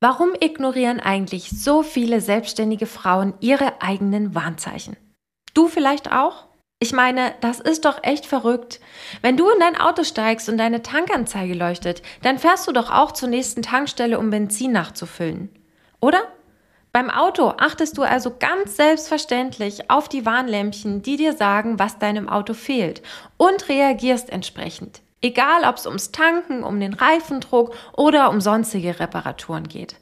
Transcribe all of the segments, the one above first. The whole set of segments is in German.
Warum ignorieren eigentlich so viele selbstständige Frauen ihre eigenen Warnzeichen? Du vielleicht auch? Ich meine, das ist doch echt verrückt. Wenn du in dein Auto steigst und deine Tankanzeige leuchtet, dann fährst du doch auch zur nächsten Tankstelle, um Benzin nachzufüllen. Oder? Beim Auto achtest du also ganz selbstverständlich auf die Warnlämpchen, die dir sagen, was deinem Auto fehlt und reagierst entsprechend. Egal, ob es ums Tanken, um den Reifendruck oder um sonstige Reparaturen geht.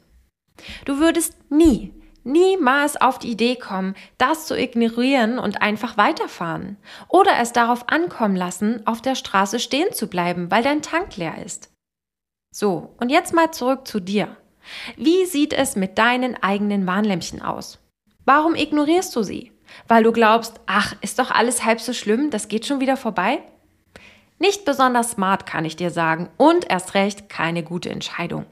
Du würdest nie, niemals auf die Idee kommen, das zu ignorieren und einfach weiterfahren. Oder es darauf ankommen lassen, auf der Straße stehen zu bleiben, weil dein Tank leer ist. So, und jetzt mal zurück zu dir. Wie sieht es mit deinen eigenen Warnlämpchen aus? Warum ignorierst du sie? Weil du glaubst, ach, ist doch alles halb so schlimm, das geht schon wieder vorbei? Nicht besonders smart, kann ich dir sagen, und erst recht keine gute Entscheidung.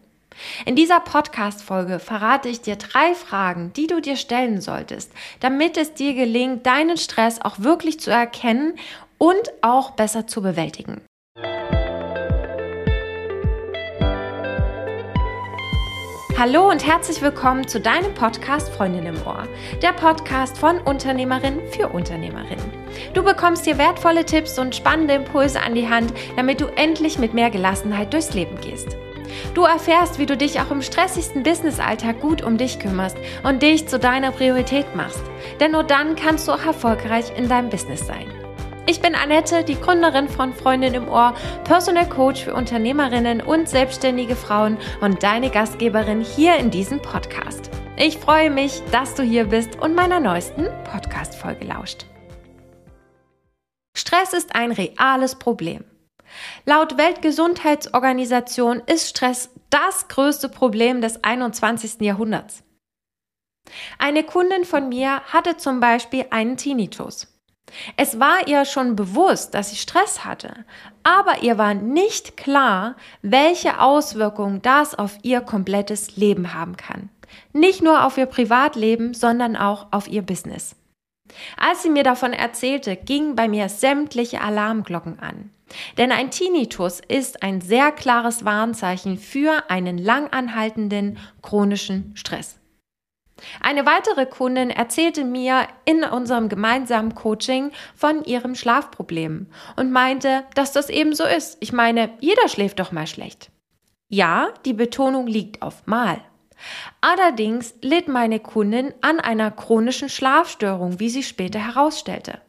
In dieser Podcast-Folge verrate ich dir drei Fragen, die du dir stellen solltest, damit es dir gelingt, deinen Stress auch wirklich zu erkennen und auch besser zu bewältigen. Hallo und herzlich willkommen zu deinem Podcast Freundin im Ohr, der Podcast von Unternehmerin für Unternehmerin. Du bekommst hier wertvolle Tipps und spannende Impulse an die Hand, damit du endlich mit mehr Gelassenheit durchs Leben gehst. Du erfährst, wie du dich auch im stressigsten Businessalltag gut um dich kümmerst und dich zu deiner Priorität machst. Denn nur dann kannst du auch erfolgreich in deinem Business sein. Ich bin Annette, die Gründerin von Freundin im Ohr, Personal Coach für Unternehmerinnen und selbstständige Frauen und deine Gastgeberin hier in diesem Podcast. Ich freue mich, dass du hier bist und meiner neuesten Podcast-Folge lauscht. Stress ist ein reales Problem. Laut Weltgesundheitsorganisation ist Stress das größte Problem des 21. Jahrhunderts. Eine Kundin von mir hatte zum Beispiel einen Tinnitus. Es war ihr schon bewusst, dass sie Stress hatte, aber ihr war nicht klar, welche Auswirkungen das auf ihr komplettes Leben haben kann. Nicht nur auf ihr Privatleben, sondern auch auf ihr Business. Als sie mir davon erzählte, gingen bei mir sämtliche Alarmglocken an. Denn ein Tinnitus ist ein sehr klares Warnzeichen für einen langanhaltenden chronischen Stress. Eine weitere Kundin erzählte mir in unserem gemeinsamen Coaching von ihrem Schlafproblem und meinte, dass das eben so ist. Ich meine, jeder schläft doch mal schlecht. Ja, die Betonung liegt auf mal. Allerdings litt meine Kundin an einer chronischen Schlafstörung, wie sie später herausstellte.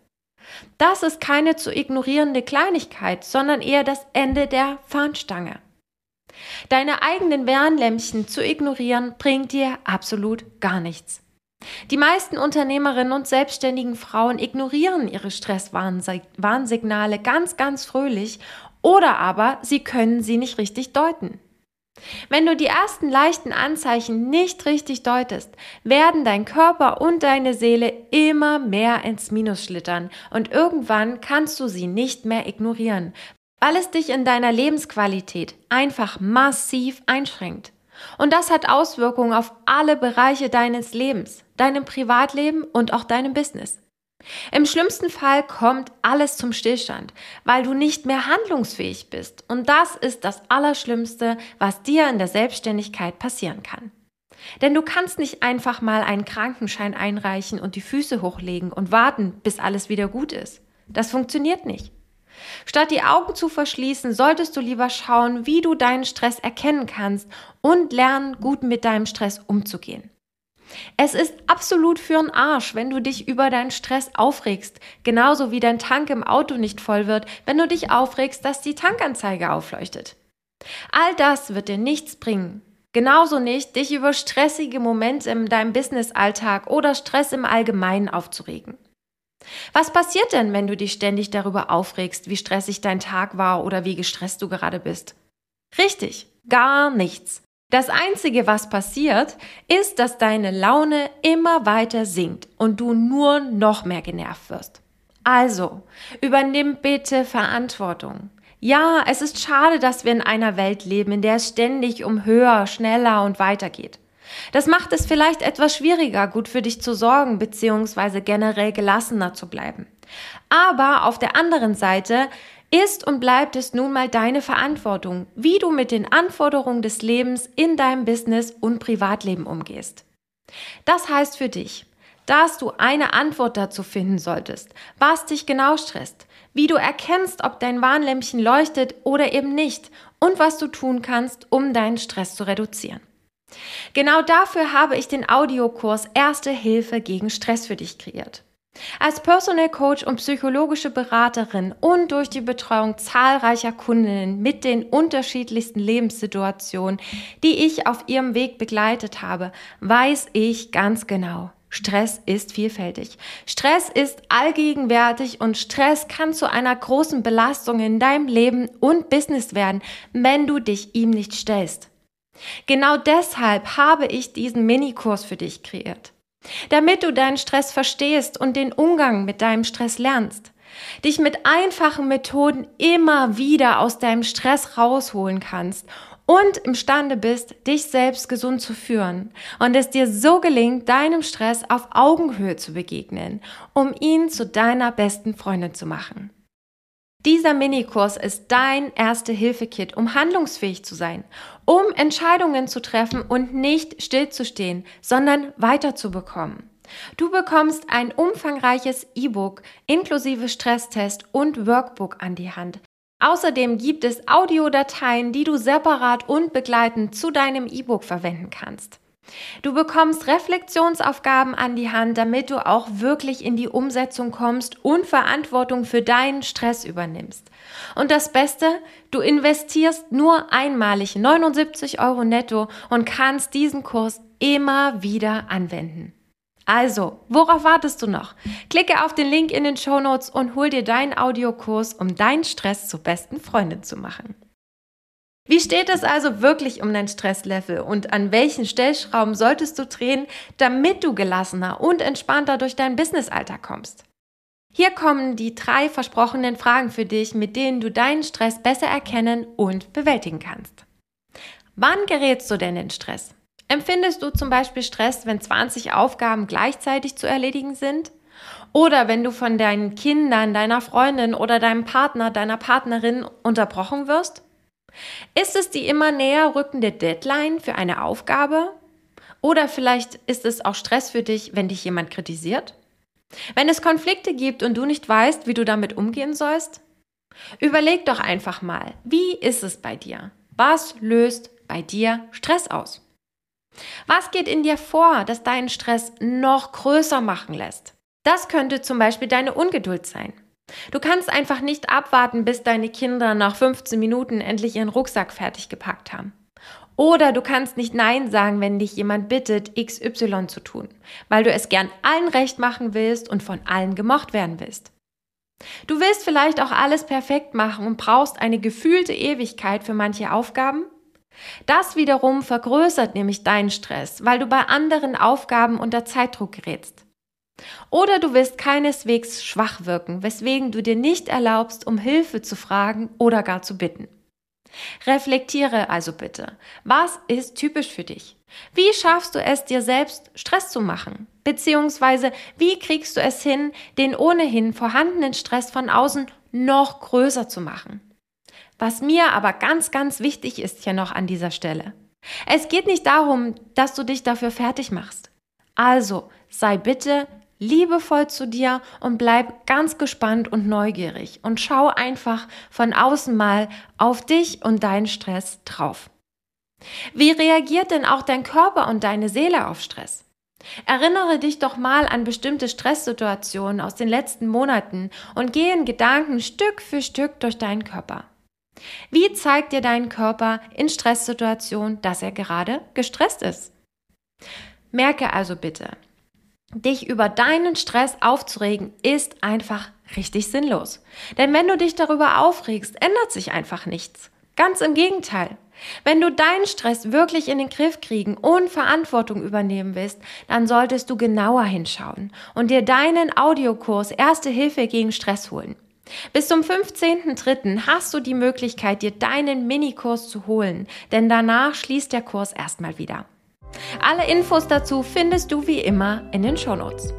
Das ist keine zu ignorierende Kleinigkeit, sondern eher das Ende der Fahnenstange. Deine eigenen Warnlämpchen zu ignorieren bringt dir absolut gar nichts. Die meisten Unternehmerinnen und selbstständigen Frauen ignorieren ihre Stresswarnsignale ganz, ganz fröhlich oder aber sie können sie nicht richtig deuten. Wenn du die ersten leichten Anzeichen nicht richtig deutest, werden dein Körper und deine Seele immer mehr ins Minus schlittern und irgendwann kannst du sie nicht mehr ignorieren, weil es dich in deiner Lebensqualität einfach massiv einschränkt. Und das hat Auswirkungen auf alle Bereiche deines Lebens, deinem Privatleben und auch deinem Business. Im schlimmsten Fall kommt alles zum Stillstand, weil du nicht mehr handlungsfähig bist. Und das ist das Allerschlimmste, was dir in der Selbstständigkeit passieren kann. Denn du kannst nicht einfach mal einen Krankenschein einreichen und die Füße hochlegen und warten, bis alles wieder gut ist. Das funktioniert nicht. Statt die Augen zu verschließen, solltest du lieber schauen, wie du deinen Stress erkennen kannst und lernen, gut mit deinem Stress umzugehen. Es ist absolut für für'n Arsch, wenn du dich über deinen Stress aufregst, genauso wie dein Tank im Auto nicht voll wird, wenn du dich aufregst, dass die Tankanzeige aufleuchtet. All das wird dir nichts bringen. Genauso nicht, dich über stressige Momente in deinem Businessalltag oder Stress im Allgemeinen aufzuregen. Was passiert denn, wenn du dich ständig darüber aufregst, wie stressig dein Tag war oder wie gestresst du gerade bist? Richtig, gar nichts. Das Einzige, was passiert, ist, dass deine Laune immer weiter sinkt und du nur noch mehr genervt wirst. Also, übernimm bitte Verantwortung. Ja, es ist schade, dass wir in einer Welt leben, in der es ständig um höher, schneller und weiter geht. Das macht es vielleicht etwas schwieriger, gut für dich zu sorgen bzw. generell gelassener zu bleiben. Aber auf der anderen Seite ist und bleibt es nun mal deine Verantwortung, wie du mit den Anforderungen des Lebens in deinem Business und Privatleben umgehst. Das heißt für dich, dass du eine Antwort dazu finden solltest, was dich genau stresst, wie du erkennst, ob dein Warnlämpchen leuchtet oder eben nicht und was du tun kannst, um deinen Stress zu reduzieren. Genau dafür habe ich den Audiokurs Erste Hilfe gegen Stress für dich kreiert. Als Personal Coach und psychologische Beraterin und durch die Betreuung zahlreicher Kundinnen mit den unterschiedlichsten Lebenssituationen, die ich auf ihrem Weg begleitet habe, weiß ich ganz genau, Stress ist vielfältig. Stress ist allgegenwärtig und Stress kann zu einer großen Belastung in deinem Leben und Business werden, wenn du dich ihm nicht stellst. Genau deshalb habe ich diesen Minikurs für dich kreiert. Damit du deinen Stress verstehst und den Umgang mit deinem Stress lernst. Dich mit einfachen Methoden immer wieder aus deinem Stress rausholen kannst und imstande bist, dich selbst gesund zu führen und es dir so gelingt, deinem Stress auf Augenhöhe zu begegnen, um ihn zu deiner besten Freundin zu machen. Dieser Minikurs ist dein Erste-Hilfe-Kit, um handlungsfähig zu sein, um Entscheidungen zu treffen und nicht stillzustehen, sondern weiterzubekommen. Du bekommst ein umfangreiches E-Book inklusive Stresstest und Workbook an die Hand, Außerdem gibt es Audiodateien, die du separat und begleitend zu deinem E-Book verwenden kannst. Du bekommst Reflexionsaufgaben an die Hand, damit du auch wirklich in die Umsetzung kommst und Verantwortung für deinen Stress übernimmst. Und das Beste, du investierst nur einmalig 79 Euro netto und kannst diesen Kurs immer wieder anwenden. Also, worauf wartest du noch? Klicke auf den Link in den Show Notes und hol dir deinen Audiokurs, um deinen Stress zur besten Freundin zu machen. Wie steht es also wirklich um dein Stresslevel und an welchen Stellschrauben solltest du drehen, damit du gelassener und entspannter durch deinen Businessalltag kommst? Hier kommen die drei versprochenen Fragen für dich, mit denen du deinen Stress besser erkennen und bewältigen kannst. Wann gerätst du denn in Stress? Empfindest du zum Beispiel Stress, wenn 20 Aufgaben gleichzeitig zu erledigen sind? Oder wenn du von deinen Kindern, deiner Freundin oder deinem Partner, deiner Partnerin unterbrochen wirst? Ist es die immer näher rückende Deadline für eine Aufgabe? Oder vielleicht ist es auch Stress für dich, wenn dich jemand kritisiert? Wenn es Konflikte gibt und du nicht weißt, wie du damit umgehen sollst? Überleg doch einfach mal, wie ist es bei dir? Was löst bei dir Stress aus? Was geht in dir vor, das deinen Stress noch größer machen lässt? Das könnte zum Beispiel deine Ungeduld sein. Du kannst einfach nicht abwarten, bis deine Kinder nach 15 Minuten endlich ihren Rucksack fertig gepackt haben. Oder du kannst nicht Nein sagen, wenn dich jemand bittet, XY zu tun, weil du es gern allen recht machen willst und von allen gemocht werden willst. Du willst vielleicht auch alles perfekt machen und brauchst eine gefühlte Ewigkeit für manche Aufgaben das wiederum vergrößert nämlich deinen Stress, weil du bei anderen Aufgaben unter Zeitdruck gerätst. Oder du willst keineswegs schwach wirken, weswegen du dir nicht erlaubst, um Hilfe zu fragen oder gar zu bitten. Reflektiere also bitte, was ist typisch für dich? Wie schaffst du es, dir selbst Stress zu machen? Beziehungsweise, wie kriegst du es hin, den ohnehin vorhandenen Stress von außen noch größer zu machen? Was mir aber ganz, ganz wichtig ist hier noch an dieser Stelle. Es geht nicht darum, dass du dich dafür fertig machst. Also sei bitte liebevoll zu dir und bleib ganz gespannt und neugierig und schau einfach von außen mal auf dich und deinen Stress drauf. Wie reagiert denn auch dein Körper und deine Seele auf Stress? Erinnere dich doch mal an bestimmte Stresssituationen aus den letzten Monaten und gehe in Gedanken Stück für Stück durch deinen Körper. Wie zeigt dir dein Körper in Stresssituationen, dass er gerade gestresst ist? Merke also bitte, dich über deinen Stress aufzuregen ist einfach richtig sinnlos. Denn wenn du dich darüber aufregst, ändert sich einfach nichts. Ganz im Gegenteil. Wenn du deinen Stress wirklich in den Griff kriegen und Verantwortung übernehmen willst, dann solltest du genauer hinschauen und dir deinen Audiokurs Erste Hilfe gegen Stress holen. Bis zum 15.03. hast du die Möglichkeit, dir deinen Minikurs zu holen, denn danach schließt der Kurs erstmal wieder. Alle Infos dazu findest du wie immer in den Shownotes.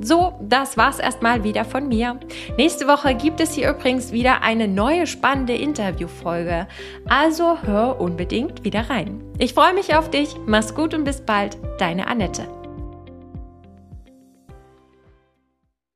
So, das war's erstmal wieder von mir. Nächste Woche gibt es hier übrigens wieder eine neue spannende Interviewfolge. Also hör unbedingt wieder rein. Ich freue mich auf dich. Mach's gut und bis bald. Deine Annette.